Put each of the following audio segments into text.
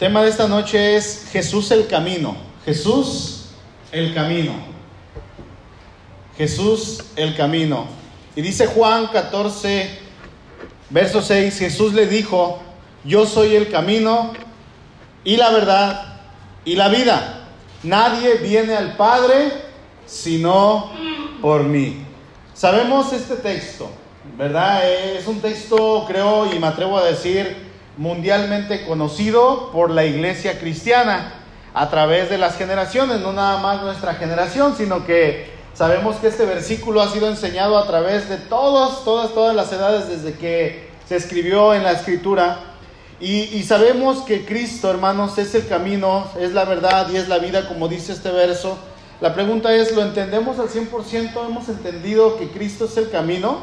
tema de esta noche es Jesús el camino. Jesús el camino. Jesús el camino. Y dice Juan 14, verso 6, Jesús le dijo, yo soy el camino y la verdad y la vida. Nadie viene al Padre sino por mí. Sabemos este texto, ¿verdad? Es un texto, creo, y me atrevo a decir, mundialmente conocido por la iglesia cristiana a través de las generaciones, no nada más nuestra generación, sino que sabemos que este versículo ha sido enseñado a través de todas, todas, todas las edades desde que se escribió en la escritura. Y, sabemos que Cristo, hermanos, es el camino, es la verdad y es la vida, como dice este verso. La pregunta es, ¿lo entendemos al 100%? ¿Hemos entendido que Cristo es el camino?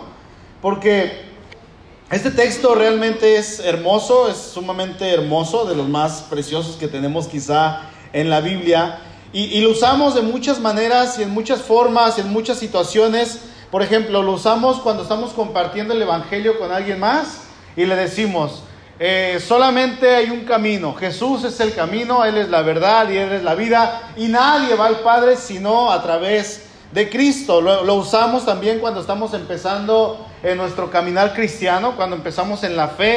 Porque este texto realmente es hermoso, es sumamente hermoso, de los más preciosos que tenemos quizá en la Biblia. Y, lo usamos de muchas maneras y en muchas formas, en muchas situaciones. Por ejemplo, lo usamos cuando estamos compartiendo el Evangelio con alguien más y le decimos, eh, solamente hay un camino, Jesús es el camino, Él es la verdad y Él es la vida, y nadie va al Padre sino a través de Cristo. Lo, usamos también cuando estamos empezando en nuestro caminar cristiano, cuando empezamos en la fe,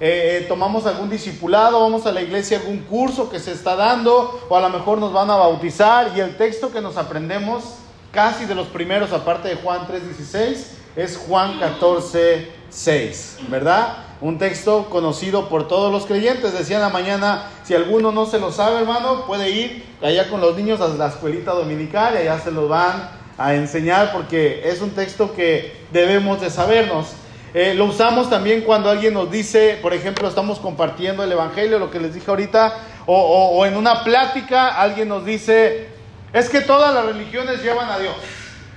eh, eh, tomamos algún discipulado, vamos a la iglesia, algún curso que se está dando, o a lo mejor nos van a bautizar, y el texto que nos aprendemos, casi de los primeros, aparte de Juan 3.16, es Juan 14.6, ¿verdad? Un texto conocido por todos los creyentes. Decía en la mañana, si alguno no se lo sabe, hermano, puede ir allá con los niños a la escuelita dominical y allá se lo van a enseñar porque es un texto que debemos de sabernos. Eh, lo usamos también cuando alguien nos dice, por ejemplo, estamos compartiendo el Evangelio, lo que les dije ahorita, o, o en una plática alguien nos dice, es que todas las religiones llevan a Dios.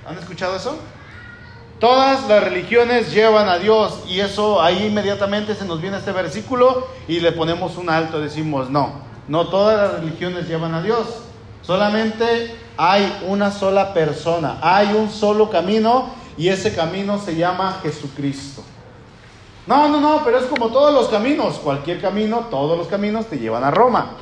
¿Han escuchado eso? Todas las religiones llevan a Dios y eso ahí inmediatamente se nos viene este versículo y le ponemos un alto, decimos, no, no todas las religiones llevan a Dios, solamente hay una sola persona, hay un solo camino y ese camino se llama Jesucristo. No, no, no, pero es como todos los caminos, cualquier camino, todos los caminos te llevan a Roma.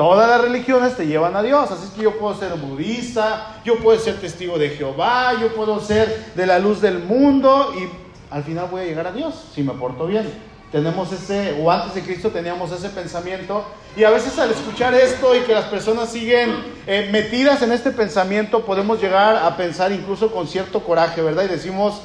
Todas las religiones te llevan a Dios. Así es que yo puedo ser budista, yo puedo ser testigo de Jehová, yo puedo ser de la luz del mundo y al final voy a llegar a Dios si me porto bien. Tenemos ese, o antes de Cristo teníamos ese pensamiento. Y a veces al escuchar esto y que las personas siguen eh, metidas en este pensamiento, podemos llegar a pensar incluso con cierto coraje, ¿verdad? Y decimos,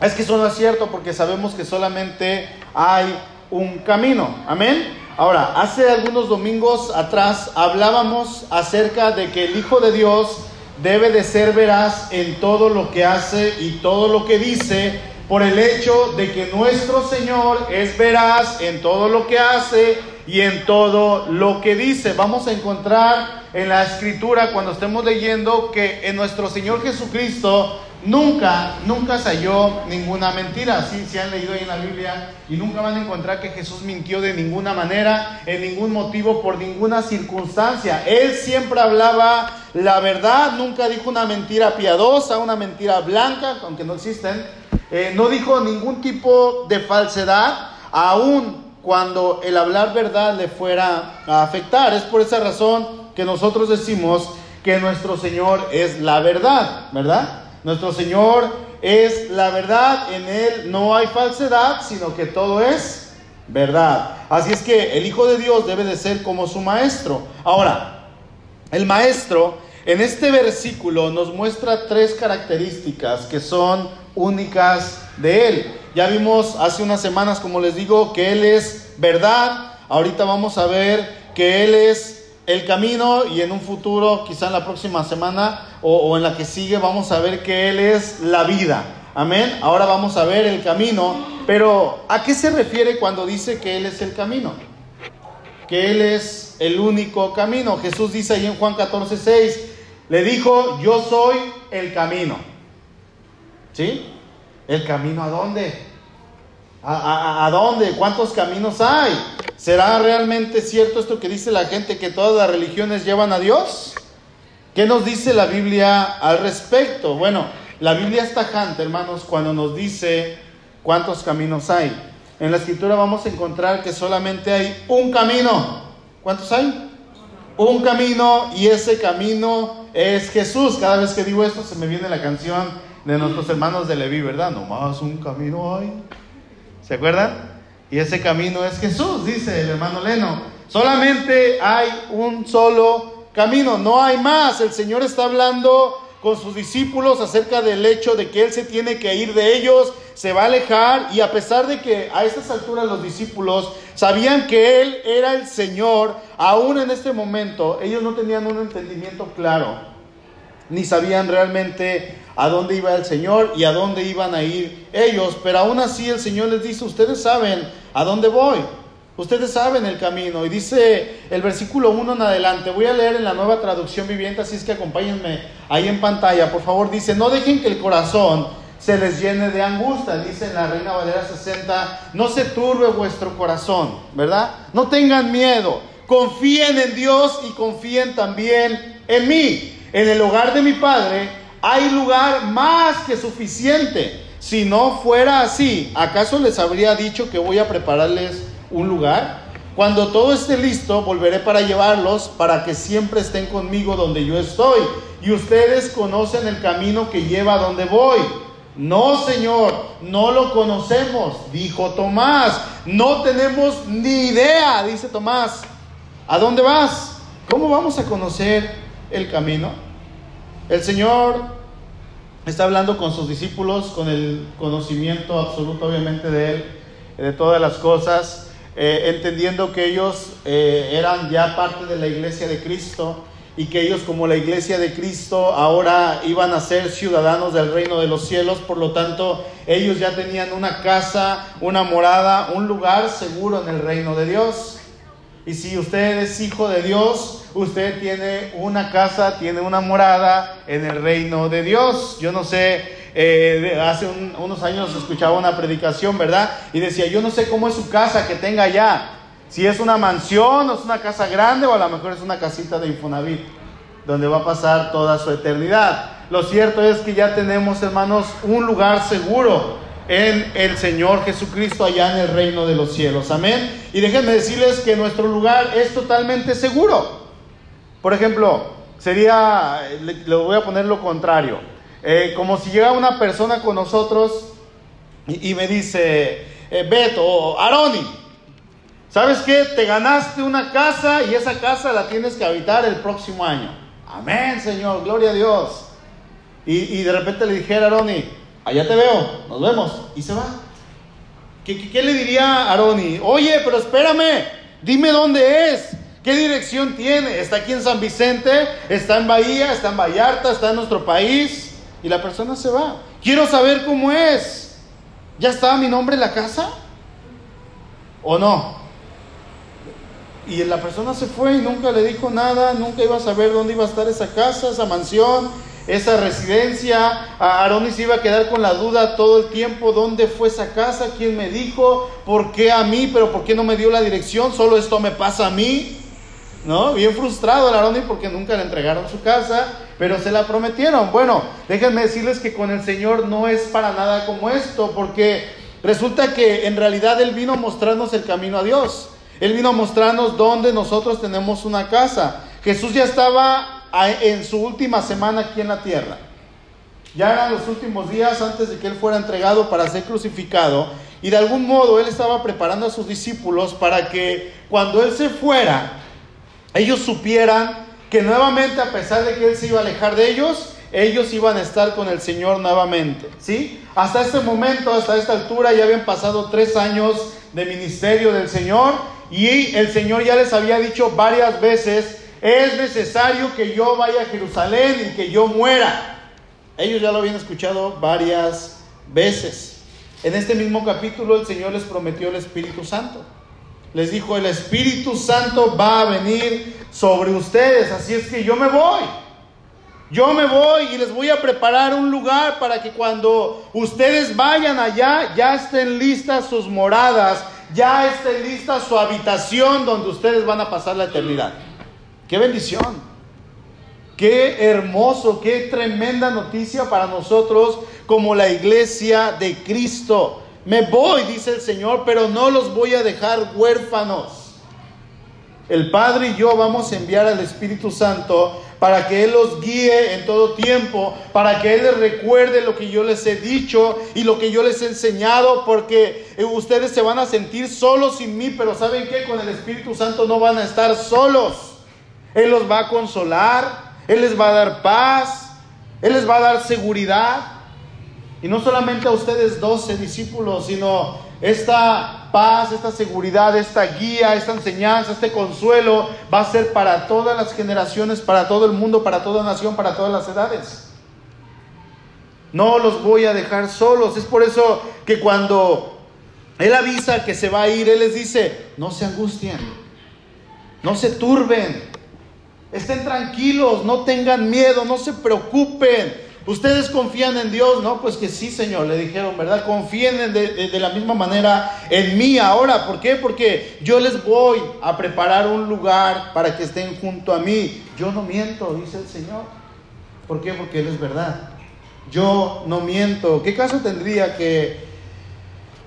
es que eso no es cierto porque sabemos que solamente hay un camino. Amén. Ahora, hace algunos domingos atrás hablábamos acerca de que el Hijo de Dios debe de ser veraz en todo lo que hace y todo lo que dice, por el hecho de que nuestro Señor es veraz en todo lo que hace y en todo lo que dice. Vamos a encontrar en la escritura cuando estemos leyendo que en nuestro Señor Jesucristo Nunca, nunca se halló ninguna mentira. Sí, se han leído ahí en la Biblia y nunca van a encontrar que Jesús mintió de ninguna manera, en ningún motivo, por ninguna circunstancia. Él siempre hablaba la verdad, nunca dijo una mentira piadosa, una mentira blanca, aunque no existen. Eh, no dijo ningún tipo de falsedad, aun cuando el hablar verdad le fuera a afectar. Es por esa razón que nosotros decimos que nuestro Señor es la verdad, ¿verdad? Nuestro Señor es la verdad, en Él no hay falsedad, sino que todo es verdad. Así es que el Hijo de Dios debe de ser como su maestro. Ahora, el maestro en este versículo nos muestra tres características que son únicas de Él. Ya vimos hace unas semanas, como les digo, que Él es verdad. Ahorita vamos a ver que Él es el camino y en un futuro, quizá en la próxima semana o, en la que sigue, vamos a ver que Él es la vida. Amén. Ahora vamos a ver el camino. Pero ¿a qué se refiere cuando dice que Él es el camino? Que Él es el único camino. Jesús dice ahí en Juan 14, 6, le dijo, yo soy el camino. ¿Sí? ¿El camino a dónde? ¿A, dónde? ¿Cuántos caminos hay? ¿Será realmente cierto esto que dice la gente que todas las religiones llevan a Dios? ¿Qué nos dice la Biblia al respecto? Bueno, la Biblia es tajante, hermanos, cuando nos dice cuántos caminos hay. En la escritura vamos a encontrar que solamente hay un camino, ¿Cuántos hay? Un camino y ese camino es Jesús. Cada vez que digo esto se me viene la canción de nuestros hermanos de Leví, ¿verdad? No más un camino hay. ¿Se acuerdan? Y ese camino es Jesús, dice el hermano Leno. Solamente hay un solo camino, no hay más. El Señor está hablando con sus discípulos acerca del hecho de que Él se tiene que ir de ellos, se va a alejar y a pesar de que a estas alturas los discípulos sabían que Él era el Señor, aún en este momento ellos no tenían un entendimiento claro, ni sabían realmente a dónde iba el Señor y a dónde iban a ir ellos, pero aún así el Señor les dice, ustedes saben a dónde voy. Ustedes saben el camino y dice el versículo 1 en adelante, voy a leer en la nueva traducción viviente, así es que acompáñenme ahí en pantalla, por favor, dice, no dejen que el corazón se les llene de angustia, dice la Reina Valera 60, no se turbe vuestro corazón, ¿verdad? No tengan miedo, confíen en Dios y confíen también en mí. En el hogar de mi Padre hay lugar más que suficiente. Si no fuera así, ¿acaso les habría dicho que voy a prepararles un lugar. Cuando todo esté listo, volveré para llevarlos, para que siempre estén conmigo donde yo estoy. Y ustedes conocen el camino que lleva a donde voy. No, Señor, no lo conocemos, dijo Tomás. No tenemos ni idea, dice Tomás. ¿A dónde vas? ¿Cómo vamos a conocer el camino? El Señor está hablando con sus discípulos, con el conocimiento absoluto, obviamente, de Él, de todas las cosas. Eh, entendiendo que ellos eh, eran ya parte de la iglesia de Cristo y que ellos como la iglesia de Cristo ahora iban a ser ciudadanos del reino de los cielos, por lo tanto ellos ya tenían una casa, una morada, un lugar seguro en el reino de Dios. Y si usted es hijo de Dios, usted tiene una casa, tiene una morada en el reino de Dios. Yo no sé eh, hace unos años escuchaba una predicación, ¿verdad? Y decía, yo no sé cómo es su casa que tenga allá. Si es una mansión o es una casa grande o a lo mejor es una casita de Infonavit, donde va a pasar toda su eternidad. Lo cierto es que ya tenemos, hermanos, un lugar seguro en el Señor Jesucristo allá en el reino de los cielos. Amén. Y déjenme decirles que nuestro lugar es totalmente seguro. Por ejemplo, sería, le voy a poner lo contrario. Eh, como si llega una persona con nosotros y, me dice, eh, Beto Aroni, ¿sabes qué? Te ganaste una casa y esa casa la tienes que habitar el próximo año. Amén, Señor, gloria a Dios. Y, de repente le dijera a Aroni, allá te veo, nos vemos, y se va. ¿Qué, le diría a Aroni? Oye, pero espérame, dime dónde es. ¿Qué dirección tiene? ¿Está aquí en San Vicente? ¿Está en Bahía? ¿Está en Vallarta? ¿Está en nuestro país? y la persona se va. Quiero saber cómo es. ¿Ya estaba mi nombre en la casa? ¿O no? Y la persona se fue y nunca le dijo nada, nunca iba a saber dónde iba a estar esa casa, esa mansión, esa residencia. Aaron se iba a quedar con la duda todo el tiempo, ¿dónde fue esa casa? ¿Quién me dijo? ¿Por qué a mí? ¿Pero por qué no me dio la dirección? Solo esto me pasa a mí. ¿no? Bien frustrado el Aroni porque nunca le entregaron su casa, pero se la prometieron. Bueno, déjenme decirles que con el Señor no es para nada como esto, porque resulta que en realidad Él vino a mostrarnos el camino a Dios. Él vino a mostrarnos dónde nosotros tenemos una casa. Jesús ya estaba en su última semana aquí en la tierra. Ya eran los últimos días antes de que Él fuera entregado para ser crucificado. Y de algún modo Él estaba preparando a sus discípulos para que cuando Él se fuera, ellos supieran que nuevamente, a pesar de que Él se iba a alejar de ellos, ellos iban a estar con el Señor nuevamente. ¿sí? Hasta este momento, hasta esta altura, ya habían pasado tres años de ministerio del Señor y el Señor ya les había dicho varias veces, es necesario que yo vaya a Jerusalén y que yo muera. Ellos ya lo habían escuchado varias veces. En este mismo capítulo el Señor les prometió el Espíritu Santo les dijo, el Espíritu Santo va a venir sobre ustedes, así es que yo me voy. Yo me voy y les voy a preparar un lugar para que cuando ustedes vayan allá ya estén listas sus moradas, ya esté lista su habitación donde ustedes van a pasar la eternidad. Qué bendición. Qué hermoso, qué tremenda noticia para nosotros como la iglesia de Cristo. Me voy, dice el Señor, pero no los voy a dejar huérfanos. El Padre y yo vamos a enviar al Espíritu Santo para que Él los guíe en todo tiempo, para que Él les recuerde lo que yo les he dicho y lo que yo les he enseñado, porque eh, ustedes se van a sentir solos sin mí, pero ¿saben qué? Con el Espíritu Santo no van a estar solos. Él los va a consolar, Él les va a dar paz, Él les va a dar seguridad. Y no solamente a ustedes doce discípulos, sino esta paz, esta seguridad, esta guía, esta enseñanza, este consuelo va a ser para todas las generaciones, para todo el mundo, para toda nación, para todas las edades. No los voy a dejar solos. Es por eso que cuando Él avisa que se va a ir, Él les dice, no se angustien, no se turben, estén tranquilos, no tengan miedo, no se preocupen. Ustedes confían en Dios, ¿no? Pues que sí, Señor, le dijeron, ¿verdad? Confíen de, de, la misma manera en mí ahora. ¿Por qué? Porque yo les voy a preparar un lugar para que estén junto a mí. Yo no miento, dice el Señor. ¿Por qué? Porque Él es verdad. Yo no miento. ¿Qué caso tendría que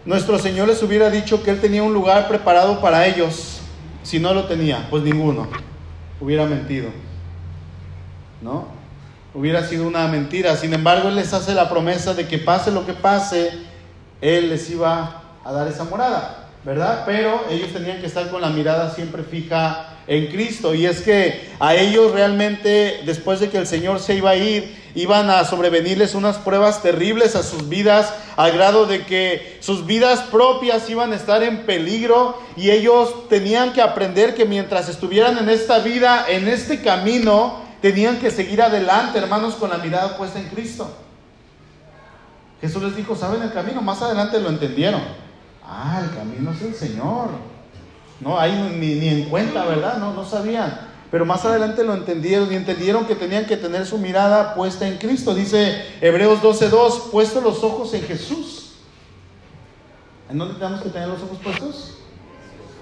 nuestro Señor les hubiera dicho que Él tenía un lugar preparado para ellos si no lo tenía? Pues ninguno. Hubiera mentido. ¿No? hubiera sido una mentira. Sin embargo, Él les hace la promesa de que pase lo que pase, Él les iba a dar esa morada, ¿verdad? Pero ellos tenían que estar con la mirada siempre fija en Cristo. Y es que a ellos realmente, después de que el Señor se iba a ir, iban a sobrevenirles unas pruebas terribles a sus vidas, al grado de que sus vidas propias iban a estar en peligro y ellos tenían que aprender que mientras estuvieran en esta vida, en este camino, tenían que seguir adelante, hermanos, con la mirada puesta en Cristo. Jesús les dijo, ¿saben el camino? Más adelante lo entendieron. Ah, el camino es el Señor. No, ahí ni, ni en cuenta, ¿verdad? No, no sabían. Pero más adelante lo entendieron y entendieron que tenían que tener su mirada puesta en Cristo. Dice Hebreos 12.2, puesto los ojos en Jesús. ¿En dónde tenemos que tener los ojos puestos?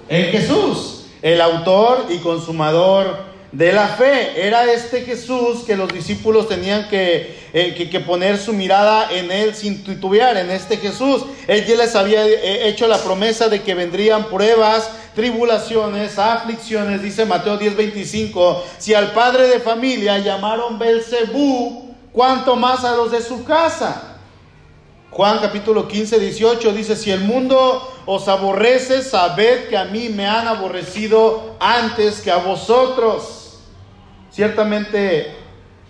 En Jesús, el autor y consumador de la fe. Era este Jesús que los discípulos tenían eh, que, que, poner su mirada en él sin titubear, en este Jesús. Él ya les había eh, hecho la promesa de que vendrían pruebas, tribulaciones, aflicciones, dice Mateo 10:25. Si al padre de familia llamaron Belcebú, ¿cuánto más a los de su casa? Juan capítulo 15, 18 dice, si el mundo os aborrece, sabed que a mí me han aborrecido antes que a vosotros. Ciertamente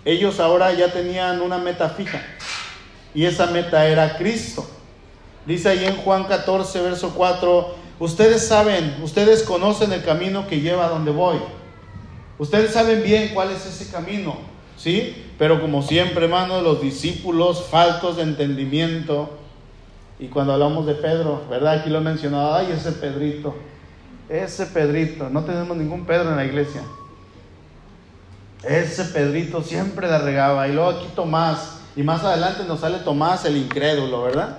ellos ahora ya tenían una meta fija y esa meta era Cristo. Dice ahí en Juan 14, verso 4, ustedes saben, ustedes conocen el camino que lleva a donde voy. Ustedes saben bien cuál es ese camino, ¿sí? Pero como siempre, hermanos, los discípulos faltos de entendimiento. Y cuando hablamos de Pedro, ¿verdad? Aquí lo he mencionado, ay, ese Pedrito, ese Pedrito, no tenemos ningún Pedro en la iglesia. Ese Pedrito siempre la regaba. Y luego aquí Tomás. Y más adelante nos sale Tomás el incrédulo, ¿verdad?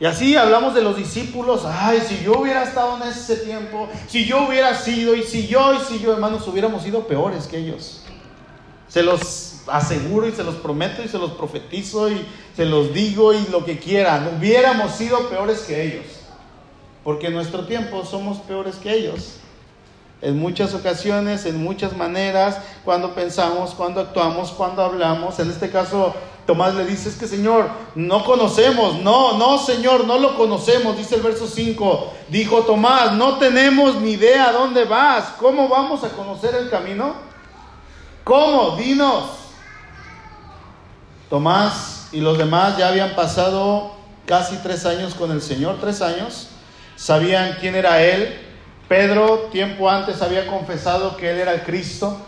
Y así hablamos de los discípulos. Ay, si yo hubiera estado en ese tiempo, si yo hubiera sido, y si yo, y si yo, hermanos, hubiéramos sido peores que ellos. Se los aseguro y se los prometo y se los profetizo y se los digo y lo que quieran. Hubiéramos sido peores que ellos. Porque en nuestro tiempo somos peores que ellos en muchas ocasiones, en muchas maneras, cuando pensamos, cuando actuamos, cuando hablamos. En este caso, Tomás le dice, es que Señor, no conocemos, no, no Señor, no lo conocemos, dice el verso 5. Dijo Tomás, no tenemos ni idea dónde vas, ¿cómo vamos a conocer el camino? ¿Cómo? Dinos. Tomás y los demás ya habían pasado casi tres años con el Señor, tres años, sabían quién era Él, Pedro tiempo antes había confesado que él era el Cristo,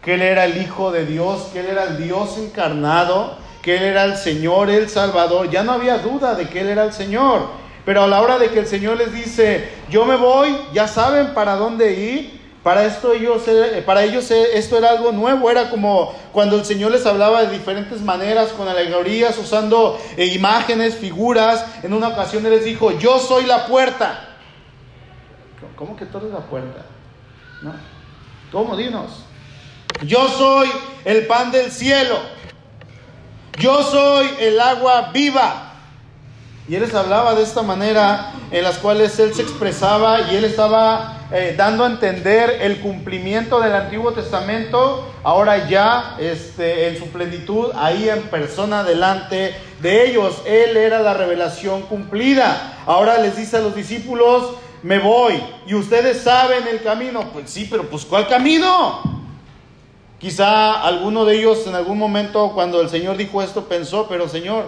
que él era el Hijo de Dios, que él era el Dios encarnado, que él era el Señor, el Salvador. Ya no había duda de que él era el Señor. Pero a la hora de que el Señor les dice, yo me voy, ya saben para dónde ir. Para, esto ellos, eh, para ellos eh, esto era algo nuevo, era como cuando el Señor les hablaba de diferentes maneras, con alegorías, usando eh, imágenes, figuras. En una ocasión Él les dijo, yo soy la puerta. ¿Cómo que tú eres la puerta? ¿No? ¿Cómo? Dinos. Yo soy el pan del cielo. Yo soy el agua viva. Y él les hablaba de esta manera en las cuales él se expresaba y él estaba eh, dando a entender el cumplimiento del Antiguo Testamento, ahora ya este, en su plenitud, ahí en persona delante de ellos. Él era la revelación cumplida. Ahora les dice a los discípulos, me voy y ustedes saben el camino. Pues sí, pero pues ¿cuál camino? Quizá alguno de ellos en algún momento cuando el Señor dijo esto pensó, pero Señor,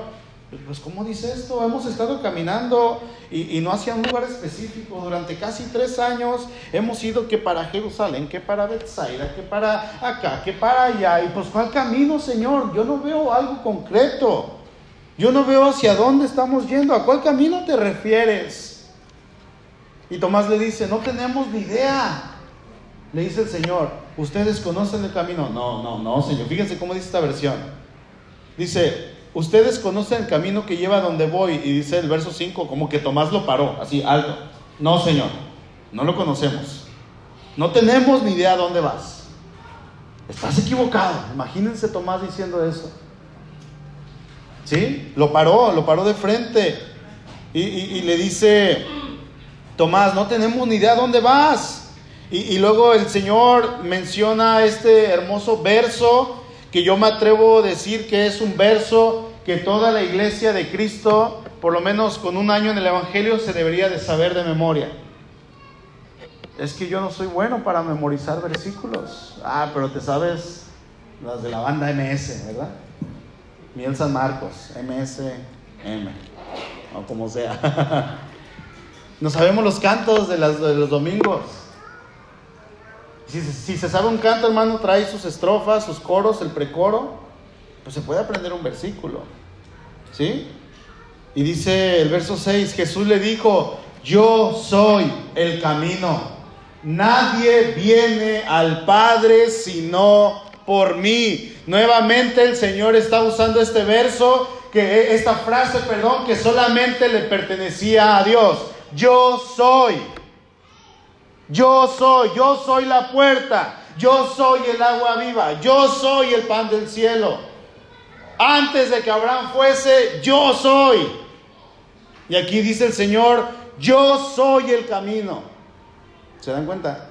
pues ¿cómo dice esto? Hemos estado caminando y, no hacia un lugar específico. Durante casi tres años hemos ido que para Jerusalén, que para Bethsaida, que para acá, que para allá. Y pues ¿cuál camino, Señor? Yo no veo algo concreto. Yo no veo hacia dónde estamos yendo. ¿A cuál camino te refieres? Y Tomás le dice, no tenemos ni idea. Le dice el Señor, ¿ustedes conocen el camino? No, no, no, Señor. Fíjense cómo dice esta versión. Dice, ustedes conocen el camino que lleva a donde voy. Y dice el verso 5, como que Tomás lo paró, así, alto. No, Señor, no lo conocemos. No tenemos ni idea a dónde vas. Estás equivocado. Imagínense Tomás diciendo eso. ¿Sí? Lo paró, lo paró de frente. Y, le dice, Tomás, no tenemos ni idea a dónde vas. Y, luego el Señor menciona este hermoso verso que yo me atrevo a decir que es un verso que toda la iglesia de Cristo, por lo menos con un año en el Evangelio, se debería de saber de memoria. Es que yo no soy bueno para memorizar versículos. Ah, pero te sabes las de la banda MS, ¿verdad? Miel San Marcos, MSM, o como sea. no sabemos los cantos de los domingos. Si, se sabe un canto, hermano, trae sus estrofas, sus coros, el precoro, pues se puede aprender un versículo. ¿Sí? Y dice el verso 6, Jesús le dijo, yo soy el camino. Nadie viene al Padre sino por mí. Nuevamente el Señor está usando este verso, que esta frase, perdón, que solamente le pertenecía a Dios. Yo soy. Yo soy, yo soy la puerta, yo soy el agua viva, yo soy el pan del cielo. Antes de que Abraham fuese, yo soy. Y aquí dice el Señor, yo soy el camino. ¿Se dan cuenta?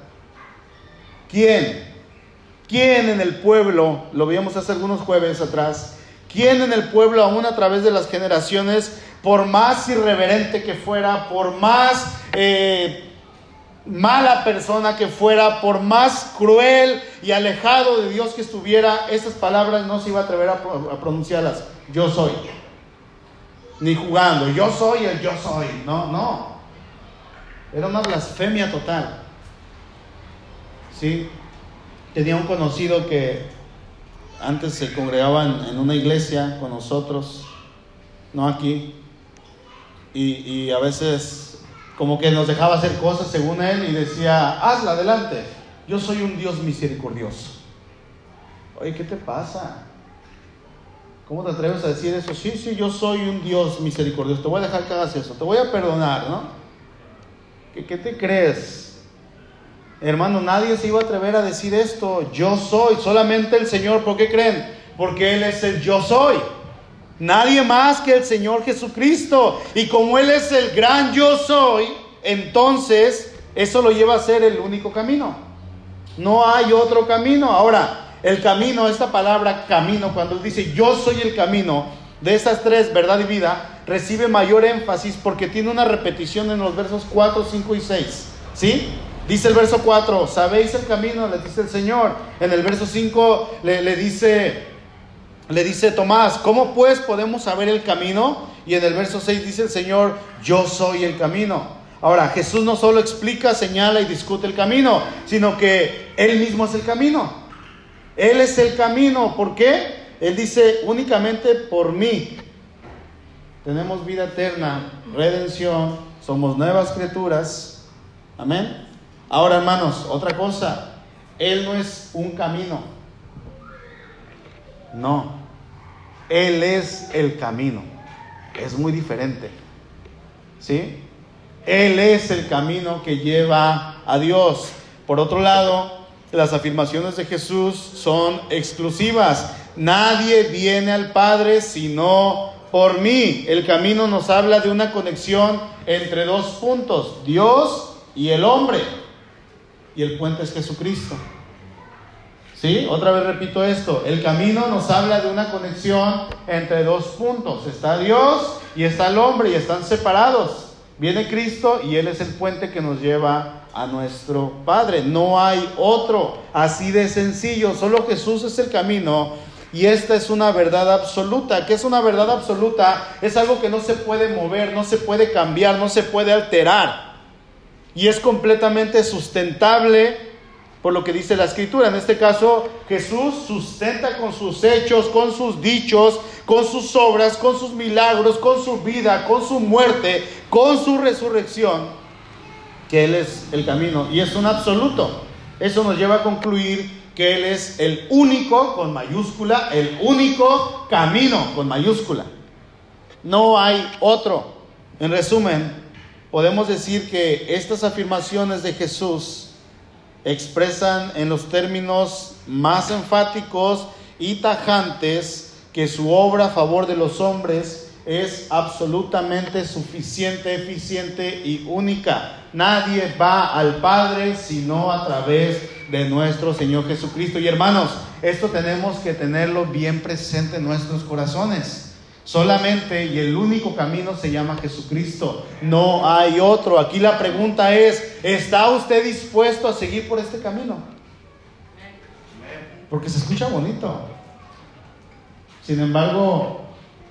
¿Quién? ¿Quién en el pueblo, lo vimos hace algunos jueves atrás, quién en el pueblo, aún a través de las generaciones, por más irreverente que fuera, por más eh, mala persona que fuera, por más cruel y alejado de Dios que estuviera, estas palabras no se iba a atrever a, pronunciarlas. Yo soy. Ni jugando, yo soy el yo soy. No, no. Era una blasfemia total. ¿Sí? Tenía un conocido que antes se congregaba en, una iglesia con nosotros, no aquí, y a veces como que nos dejaba hacer cosas según él y decía, hazla adelante, yo soy un Dios misericordioso. Oye, ¿qué te pasa? ¿Cómo te atreves a decir eso? Sí, sí, yo soy un Dios misericordioso, te voy a dejar que hagas eso, te voy a perdonar, ¿no? ¿Qué, qué te crees? Hermano, nadie se iba a atrever a decir esto, yo soy, solamente el Señor, ¿por qué creen? Porque Él es el yo soy. Nadie más que el Señor Jesucristo. Y como Él es el gran yo soy, entonces eso lo lleva a ser el único camino. No hay otro camino. Ahora, el camino, esta palabra camino, cuando dice yo soy el camino, de esas tres, verdad y vida, recibe mayor énfasis porque tiene una repetición en los versos 4, 5 y 6. ¿Sí? Dice el verso 4, sabéis el camino, le dice el Señor. En el verso 5 le, le dice, le dice Tomás, ¿cómo pues podemos saber el camino? Y en el verso 6 dice el Señor, yo soy el camino. Ahora, Jesús no solo explica, señala y discute el camino, sino que Él mismo es el camino. Él es el camino. ¿Por qué? Él dice, únicamente por mí. Tenemos vida eterna, redención, somos nuevas criaturas. Amén. Ahora, hermanos, otra cosa. Él no es un camino. No. Él es el camino. Es muy diferente. ¿Sí? Él es el camino que lleva a Dios. Por otro lado, las afirmaciones de Jesús son exclusivas. Nadie viene al Padre sino por mí. El camino nos habla de una conexión entre dos puntos, Dios y el hombre. y el puente es Jesucristo. ¿Sí? Otra vez repito esto. El camino nos habla de una conexión entre dos puntos. Está Dios y está el hombre y están separados. Viene Cristo y Él es el puente que nos lleva a nuestro Padre. No hay otro. Así de sencillo. Solo Jesús es el camino. Y esta es una verdad absoluta. ¿Qué es una verdad absoluta? Es algo que no se puede mover, no se puede cambiar, no se puede alterar. Y es completamente sustentable por lo que dice la escritura. En este caso, Jesús sustenta con sus hechos, con sus dichos, con sus obras, con sus milagros, con su vida, con su muerte, con su resurrección, que Él es el camino. Y es un absoluto. Eso nos lleva a concluir que Él es el único, con mayúscula, el único camino, con mayúscula. No hay otro. En resumen, podemos decir que estas afirmaciones de Jesús, expresan en los términos más enfáticos y tajantes que su obra a favor de los hombres es absolutamente suficiente, eficiente y única. Nadie va al Padre sino a través de nuestro Señor Jesucristo. Y hermanos, esto tenemos que tenerlo bien presente en nuestros corazones. Solamente y el único camino se llama Jesucristo. No hay otro. Aquí la pregunta es, ¿está usted dispuesto a seguir por este camino? Porque se escucha bonito. Sin embargo,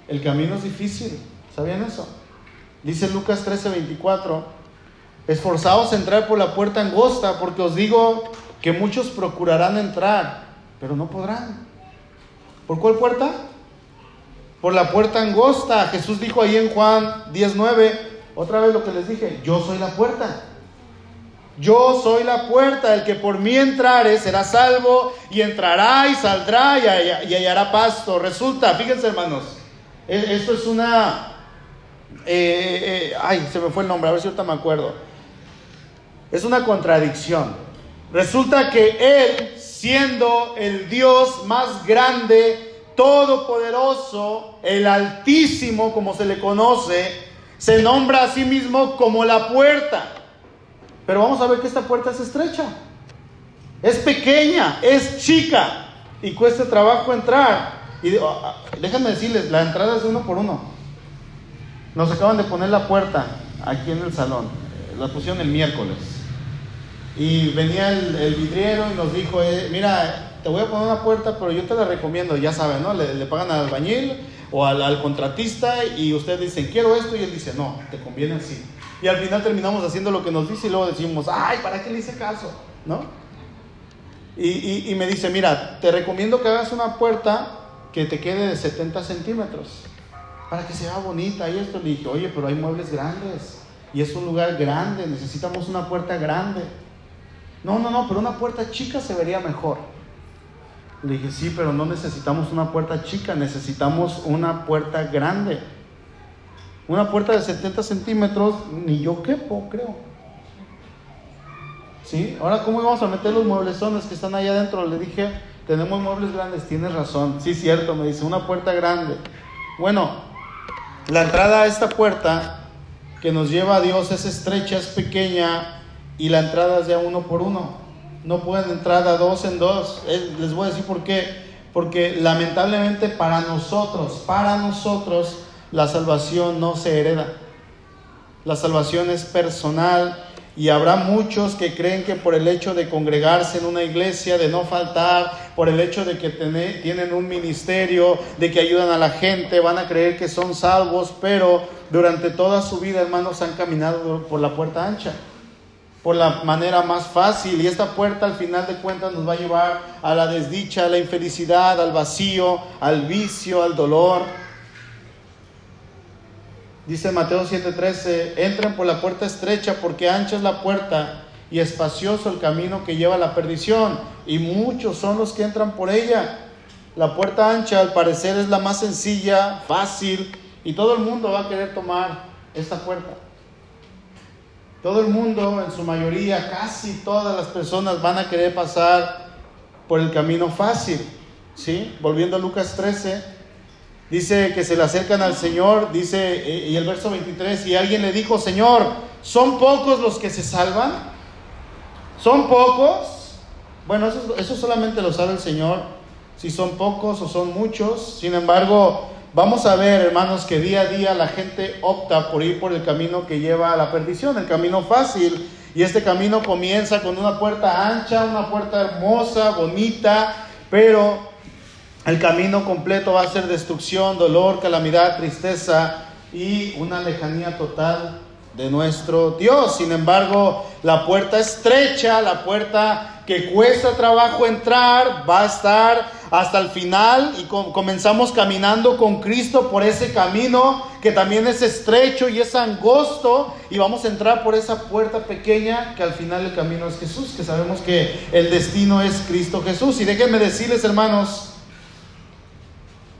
el camino es difícil. ¿Sabían eso? Dice Lucas 13:24, esforzaos a entrar por la puerta angosta, porque os digo que muchos procurarán entrar, pero no podrán. ¿Por cuál puerta? Por la puerta angosta. Jesús dijo ahí en Juan 19, otra vez lo que les dije, yo soy la puerta. Yo soy la puerta, el que por mí entrare será salvo y entrará y saldrá y, hallará pasto. Resulta, fíjense hermanos, e, esto es una... Eh, eh, ay, se me fue el nombre, a ver si ahorita me acuerdo. Es una contradicción. Resulta que Él, siendo el Dios más grande todopoderoso, el altísimo, como se le conoce, se nombra a sí mismo como la puerta. Pero vamos a ver que esta puerta es estrecha, es pequeña, es chica y cuesta trabajo entrar. Y ah, ah, déjenme decirles, la entrada es uno por uno. Nos acaban de poner la puerta aquí en el salón, la pusieron el miércoles. Y venía el, vidriero y nos dijo, eh, mira, te voy a poner una puerta, pero yo te la recomiendo, ya saben, ¿no? Le, pagan al albañil o al, contratista y ustedes dicen, quiero esto, y él dice, no, te conviene así. Y al final terminamos haciendo lo que nos dice y luego decimos, ay, ¿para qué le hice caso? ¿No? Y, y, me dice, mira, te recomiendo que hagas una puerta que te quede de 70 centímetros para que sea bonita y esto. Le dije, oye, pero hay muebles grandes y es un lugar grande, necesitamos una puerta grande. No, no, no, pero una puerta chica se vería mejor. Le dije, sí, pero no necesitamos una puerta chica, necesitamos una puerta grande. Una puerta de 70 centímetros, ni yo quepo, creo. ¿Sí? Ahora, ¿cómo íbamos a meter los mueblezones que están ahí adentro? Le dije, tenemos muebles grandes, tienes razón. Sí, cierto, me dice, una puerta grande. Bueno, la entrada a esta puerta que nos lleva a Dios es estrecha, es pequeña y la entrada es de uno por uno no pueden entrar a dos en dos. Les voy a decir por qué. Porque lamentablemente para nosotros, para nosotros, la salvación no se hereda. La salvación es personal y habrá muchos que creen que por el hecho de congregarse en una iglesia, de no faltar, por el hecho de que tienen un ministerio, de que ayudan a la gente, van a creer que son salvos, pero durante toda su vida, hermanos, han caminado por la puerta ancha por la manera más fácil y esta puerta al final de cuentas nos va a llevar a la desdicha, a la infelicidad, al vacío, al vicio, al dolor. Dice Mateo 7:13, entren por la puerta estrecha porque ancha es la puerta y espacioso el camino que lleva a la perdición y muchos son los que entran por ella. La puerta ancha al parecer es la más sencilla, fácil y todo el mundo va a querer tomar esta puerta. Todo el mundo, en su mayoría, casi todas las personas van a querer pasar por el camino fácil. ¿sí? Volviendo a Lucas 13, dice que se le acercan al Señor, dice, eh, y el verso 23, y alguien le dijo, Señor, ¿son pocos los que se salvan? ¿Son pocos? Bueno, eso, eso solamente lo sabe el Señor, si son pocos o son muchos. Sin embargo, vamos a ver, hermanos, que día a día la gente opta por ir por el camino que lleva a la perdición, el camino fácil. Y este camino comienza con una puerta ancha, una puerta hermosa, bonita, pero el camino completo va a ser destrucción, dolor, calamidad, tristeza y una lejanía total de nuestro Dios. Sin embargo, la puerta estrecha, la puerta que cuesta trabajo entrar, va a estar hasta el final y comenzamos caminando con Cristo por ese camino que también es estrecho y es angosto y vamos a entrar por esa puerta pequeña que al final el camino es Jesús, que sabemos que el destino es Cristo Jesús. Y déjenme decirles, hermanos,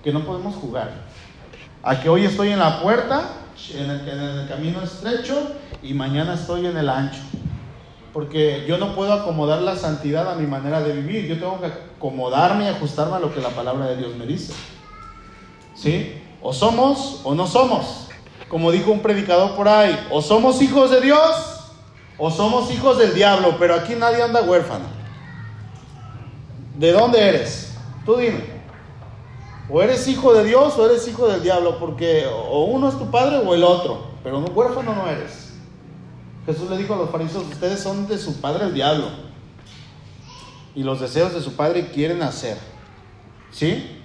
que no podemos jugar. A que hoy estoy en la puerta en el, camino estrecho y mañana estoy en el ancho. Porque yo no puedo acomodar la santidad a mi manera de vivir. Yo tengo que acomodarme y ajustarme a lo que la palabra de Dios me dice. ¿Sí? O somos o no somos. Como dijo un predicador por ahí, o somos hijos de Dios o somos hijos del diablo. Pero aquí nadie anda huérfano. ¿De dónde eres? Tú dime. O eres hijo de Dios o eres hijo del diablo, porque o uno es tu padre o el otro, pero un huérfano no eres. Jesús le dijo a los fariseos, ustedes son de su padre el diablo. Y los deseos de su padre quieren hacer. ¿Sí?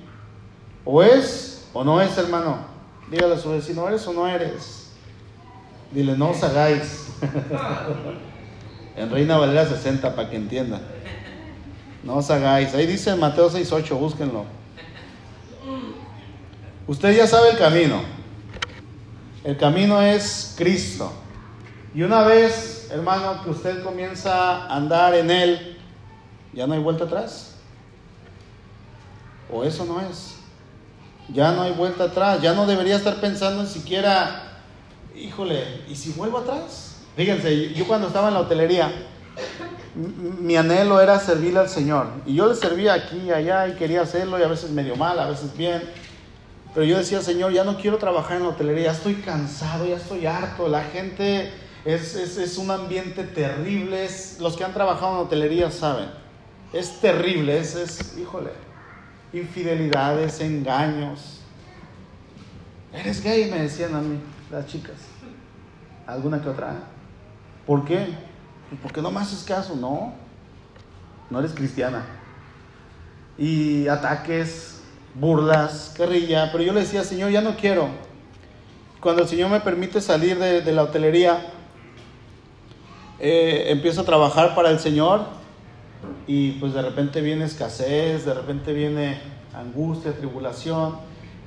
O es o no es, hermano. Dígale a su vecino, ¿eres o no eres? Dile, no os hagáis. en Reina Valera 60, para que entienda. No os hagáis. Ahí dice en Mateo 6.8, búsquenlo. Usted ya sabe el camino. El camino es Cristo. Y una vez, hermano, que usted comienza a andar en Él, ya no hay vuelta atrás. O eso no es. Ya no hay vuelta atrás. Ya no debería estar pensando en siquiera, híjole, ¿y si vuelvo atrás? Fíjense, yo cuando estaba en la hotelería, mi anhelo era servirle al Señor. Y yo le servía aquí y allá y quería hacerlo y a veces medio mal, a veces bien. Pero yo decía, Señor, ya no quiero trabajar en la hotelería, ya estoy cansado, ya estoy harto. La gente es, es, un ambiente terrible. los que han trabajado en hotelería saben. Es terrible, es, es, híjole, infidelidades, engaños. Eres gay, me decían a mí las chicas. ¿Alguna que otra? ¿Por qué? Pues porque no me haces caso, no. No eres cristiana. Y ataques, burlas, carrilla, pero yo le decía, Señor, ya no quiero. Cuando el Señor me permite salir de, la hotelería, eh, empiezo a trabajar para el Señor y pues de repente viene escasez, de repente viene angustia, tribulación,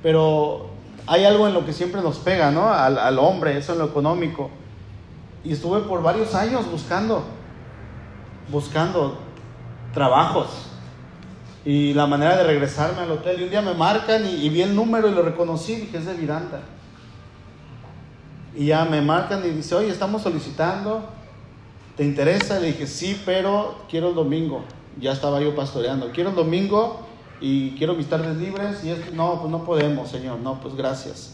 pero hay algo en lo que siempre nos pega, ¿no? Al, al hombre, eso en lo económico. Y estuve por varios años buscando, buscando trabajos y la manera de regresarme al hotel. Y un día me marcan y, vi el número y lo reconocí, dije, es de Vidanta. Y ya me marcan y dice, oye, estamos solicitando, ¿te interesa? Le dije, sí, pero quiero el domingo. Ya estaba yo pastoreando, quiero el domingo y quiero mis tardes libres. Y es, no, pues no podemos, Señor, no, pues gracias.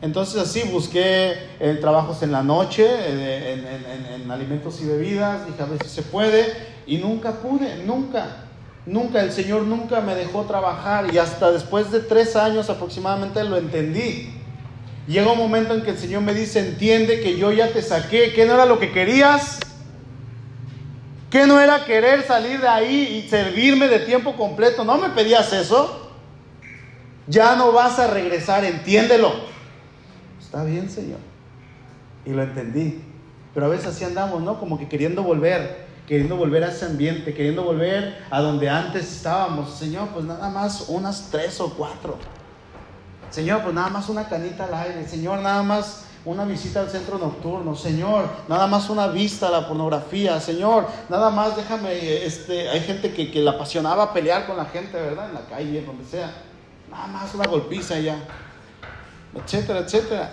Entonces así busqué en eh, trabajos en la noche, eh, en, en alimentos y bebidas, dije a ver si se puede, y nunca pude, nunca. Nunca, el Señor nunca me dejó trabajar y hasta después de tres años aproximadamente lo entendí. Llega un momento en que el Señor me dice, entiende que yo ya te saqué, que no era lo que querías, que no era querer salir de ahí y servirme de tiempo completo, no me pedías eso, ya no vas a regresar, entiéndelo. Está bien, Señor. Y lo entendí. Pero a veces así andamos, ¿no? Como que queriendo volver queriendo volver a ese ambiente, queriendo volver a donde antes estábamos. Señor, pues nada más unas tres o cuatro. Señor, pues nada más una canita al aire. Señor, nada más una visita al centro nocturno. Señor, nada más una vista a la pornografía. Señor, nada más déjame, este, hay gente que, que le apasionaba pelear con la gente, ¿verdad? En la calle, donde sea. Nada más una golpiza ya. Etcétera, etcétera.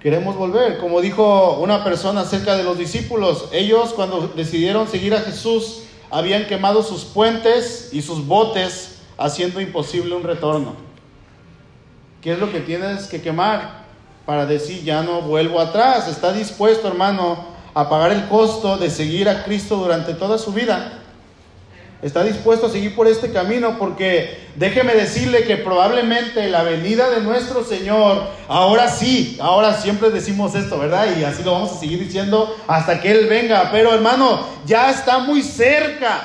Queremos volver, como dijo una persona acerca de los discípulos, ellos cuando decidieron seguir a Jesús habían quemado sus puentes y sus botes haciendo imposible un retorno. ¿Qué es lo que tienes que quemar para decir ya no vuelvo atrás? ¿Está dispuesto, hermano, a pagar el costo de seguir a Cristo durante toda su vida, está dispuesto a seguir por este camino porque déjeme decirle que probablemente la venida de nuestro Señor, ahora sí, ahora siempre decimos esto, ¿verdad? Y así lo vamos a seguir diciendo hasta que Él venga, pero hermano, ya está muy cerca,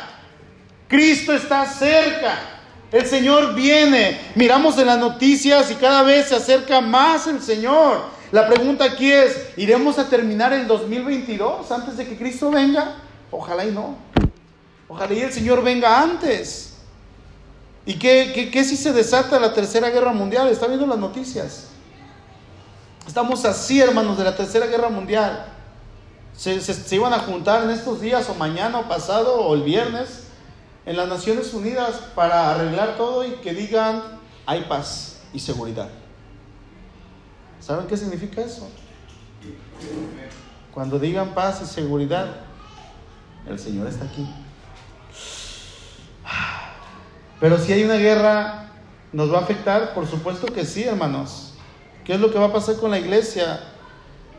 Cristo está cerca. El Señor viene. Miramos en las noticias y cada vez se acerca más el Señor. La pregunta aquí es, ¿iremos a terminar el 2022 antes de que Cristo venga? Ojalá y no. Ojalá y el Señor venga antes. ¿Y qué, qué, si se desata la tercera guerra mundial? Está viendo las noticias. Estamos así, hermanos, de la tercera guerra mundial. Se, se, iban a juntar en estos días o mañana o pasado o el viernes en las Naciones Unidas para arreglar todo y que digan hay paz y seguridad. ¿Saben qué significa eso? Cuando digan paz y seguridad, el Señor está aquí. Pero si hay una guerra, ¿nos va a afectar? Por supuesto que sí, hermanos. ¿Qué es lo que va a pasar con la iglesia?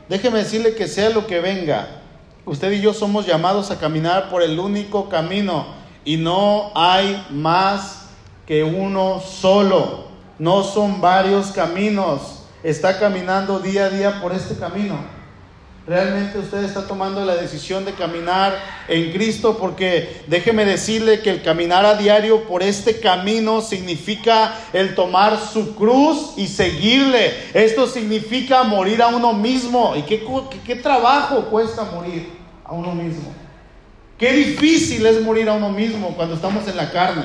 Déjeme decirle que sea lo que venga. Usted y yo somos llamados a caminar por el único camino y no hay más que uno solo. No son varios caminos. Está caminando día a día por este camino. Realmente usted está tomando la decisión de caminar en Cristo porque déjeme decirle que el caminar a diario por este camino significa el tomar su cruz y seguirle. Esto significa morir a uno mismo. ¿Y qué, qué, trabajo cuesta morir a uno mismo? Qué difícil es morir a uno mismo cuando estamos en la carne.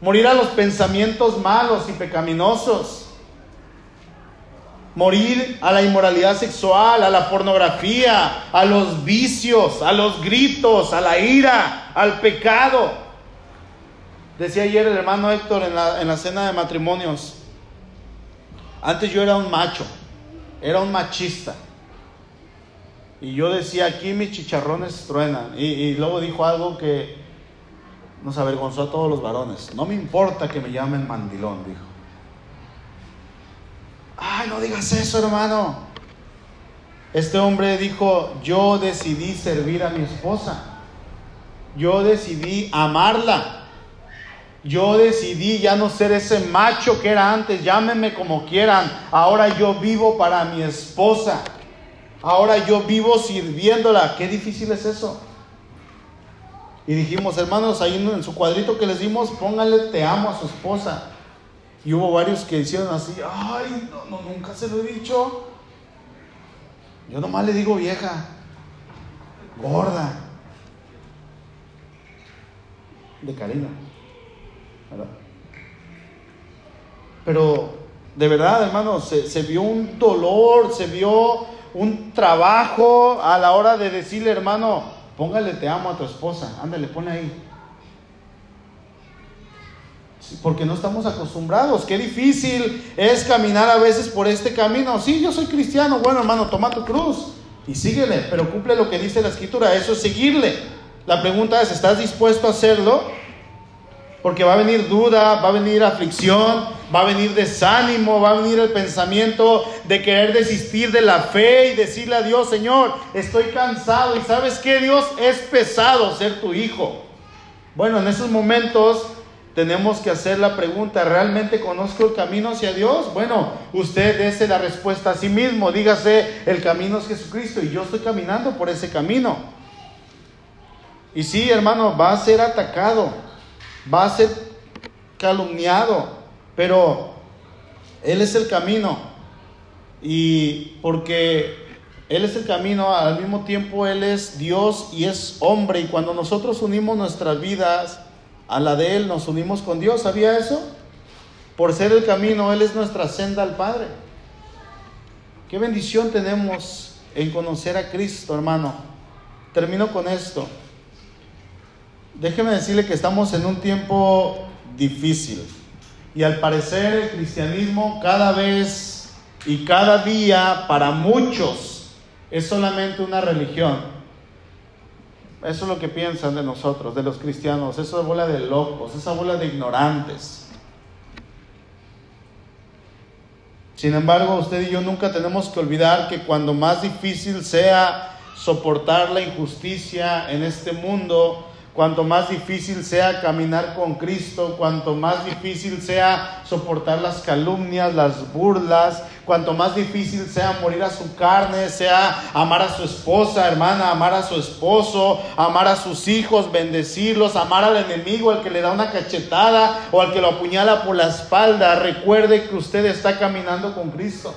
Morir a los pensamientos malos y pecaminosos morir a la inmoralidad sexual, a la pornografía, a los vicios, a los gritos, a la ira, al pecado. Decía ayer el hermano Héctor en la, en la cena de matrimonios, antes yo era un macho, era un machista. Y yo decía, aquí mis chicharrones truenan. Y, luego dijo algo que nos avergonzó a todos los varones. No me importa que me llamen mandilón, dijo. Ay, no digas eso, hermano. Este hombre dijo, yo decidí servir a mi esposa. Yo decidí amarla. Yo decidí ya no ser ese macho que era antes, llámenme como quieran. Ahora yo vivo para mi esposa. Ahora yo vivo sirviéndola. Qué difícil es eso. Y dijimos, hermanos, ahí en su cuadrito que les dimos, póngale te amo a su esposa. Y hubo varios que hicieron así, ay, no, no, nunca se lo he dicho. Yo nomás le digo vieja, gorda, de cariño. Pero de verdad, hermano, se, se, vio un dolor, se vio un trabajo a la hora de decirle, hermano, póngale te amo a tu esposa, ándale, pone ahí porque no estamos acostumbrados. Qué difícil es caminar a veces por este camino. Sí, yo soy cristiano. Bueno, hermano, toma tu cruz y síguele, pero cumple lo que dice la escritura. Eso es seguirle. La pregunta es, ¿estás dispuesto a hacerlo? Porque va a venir duda, va a venir aflicción, va a venir desánimo, va a venir el pensamiento de querer desistir de la fe y decirle a Dios, Señor, estoy cansado. Y sabes que Dios es pesado ser tu hijo. Bueno, en esos momentos tenemos que hacer la pregunta, ¿realmente conozco el camino hacia Dios? Bueno, usted dése la respuesta a sí mismo, dígase, el camino es Jesucristo y yo estoy caminando por ese camino. Y sí, hermano, va a ser atacado, va a ser calumniado, pero Él es el camino. Y porque Él es el camino, al mismo tiempo Él es Dios y es hombre. Y cuando nosotros unimos nuestras vidas, a la de Él nos unimos con Dios. ¿Sabía eso? Por ser el camino, Él es nuestra senda al Padre. Qué bendición tenemos en conocer a Cristo, hermano. Termino con esto. Déjeme decirle que estamos en un tiempo difícil. Y al parecer el cristianismo cada vez y cada día para muchos es solamente una religión. Eso es lo que piensan de nosotros, de los cristianos. Esa bola de locos, esa bola de ignorantes. Sin embargo, usted y yo nunca tenemos que olvidar que cuando más difícil sea soportar la injusticia en este mundo, cuanto más difícil sea caminar con Cristo, cuanto más difícil sea soportar las calumnias, las burlas, cuanto más difícil sea morir a su carne, sea amar a su esposa, hermana, amar a su esposo, amar a sus hijos, bendecirlos, amar al enemigo, al que le da una cachetada o al que lo apuñala por la espalda. Recuerde que usted está caminando con Cristo.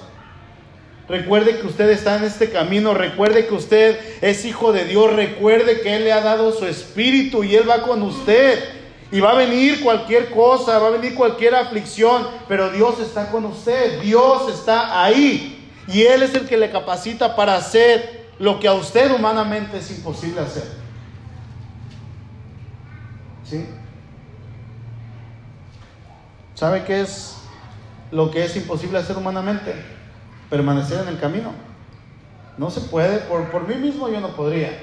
Recuerde que usted está en este camino, recuerde que usted es hijo de Dios, recuerde que Él le ha dado su espíritu y Él va con usted. Y va a venir cualquier cosa, va a venir cualquier aflicción, pero Dios está con usted, Dios está ahí. Y Él es el que le capacita para hacer lo que a usted humanamente es imposible hacer. ¿Sí? ¿Sabe qué es lo que es imposible hacer humanamente? Permanecer en el camino. No se puede, por, por mí mismo yo no podría.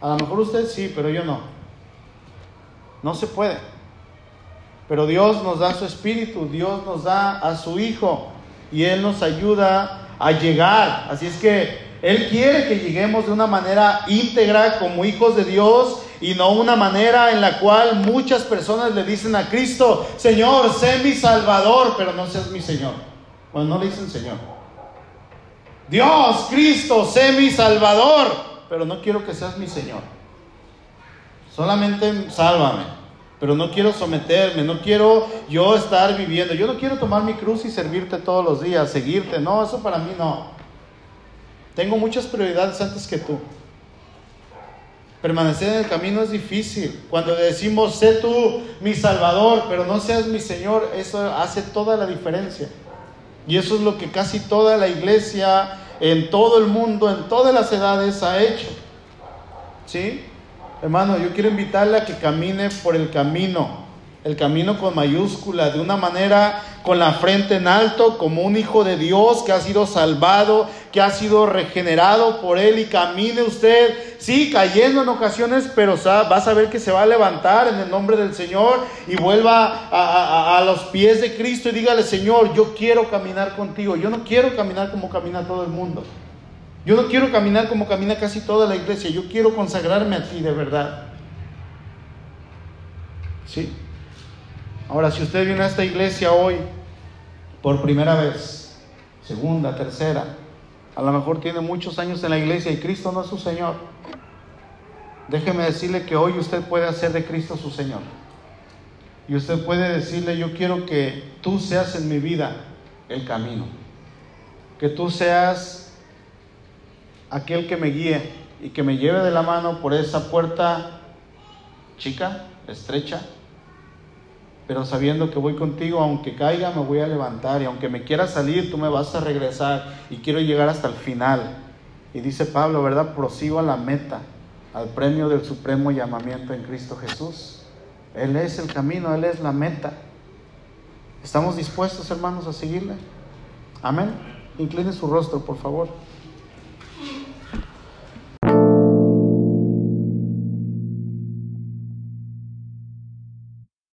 A lo mejor usted sí, pero yo no. No se puede. Pero Dios nos da su espíritu, Dios nos da a su Hijo y Él nos ayuda a llegar. Así es que Él quiere que lleguemos de una manera íntegra como hijos de Dios y no una manera en la cual muchas personas le dicen a Cristo, Señor, sé mi Salvador, pero no seas mi Señor. Bueno, no le dicen Señor. Dios, Cristo, sé mi Salvador, pero no quiero que seas mi Señor. Solamente sálvame, pero no quiero someterme, no quiero yo estar viviendo, yo no quiero tomar mi cruz y servirte todos los días, seguirte, no, eso para mí no. Tengo muchas prioridades antes que tú. Permanecer en el camino es difícil. Cuando decimos, sé tú mi Salvador, pero no seas mi Señor, eso hace toda la diferencia. Y eso es lo que casi toda la iglesia en todo el mundo, en todas las edades ha hecho. ¿Sí? Hermano, yo quiero invitarle a que camine por el camino, el camino con mayúscula, de una manera con la frente en alto, como un hijo de Dios que ha sido salvado, que ha sido regenerado por Él y camine usted, sí, cayendo en ocasiones, pero va a saber que se va a levantar en el nombre del Señor y vuelva a, los pies de Cristo y dígale, Señor, yo quiero caminar contigo, yo no quiero caminar como camina todo el mundo. Yo no quiero caminar como camina casi toda la iglesia, yo quiero consagrarme a ti de verdad. ¿Sí? Ahora, si usted viene a esta iglesia hoy por primera vez, segunda, tercera, a lo mejor tiene muchos años en la iglesia y Cristo no es su Señor, déjeme decirle que hoy usted puede hacer de Cristo su Señor. Y usted puede decirle, yo quiero que tú seas en mi vida el camino, que tú seas aquel que me guíe y que me lleve de la mano por esa puerta chica, estrecha, pero sabiendo que voy contigo, aunque caiga, me voy a levantar y aunque me quiera salir, tú me vas a regresar y quiero llegar hasta el final. Y dice Pablo, ¿verdad? Prosigo a la meta, al premio del supremo llamamiento en Cristo Jesús. Él es el camino, Él es la meta. ¿Estamos dispuestos, hermanos, a seguirle? Amén. Incline su rostro, por favor.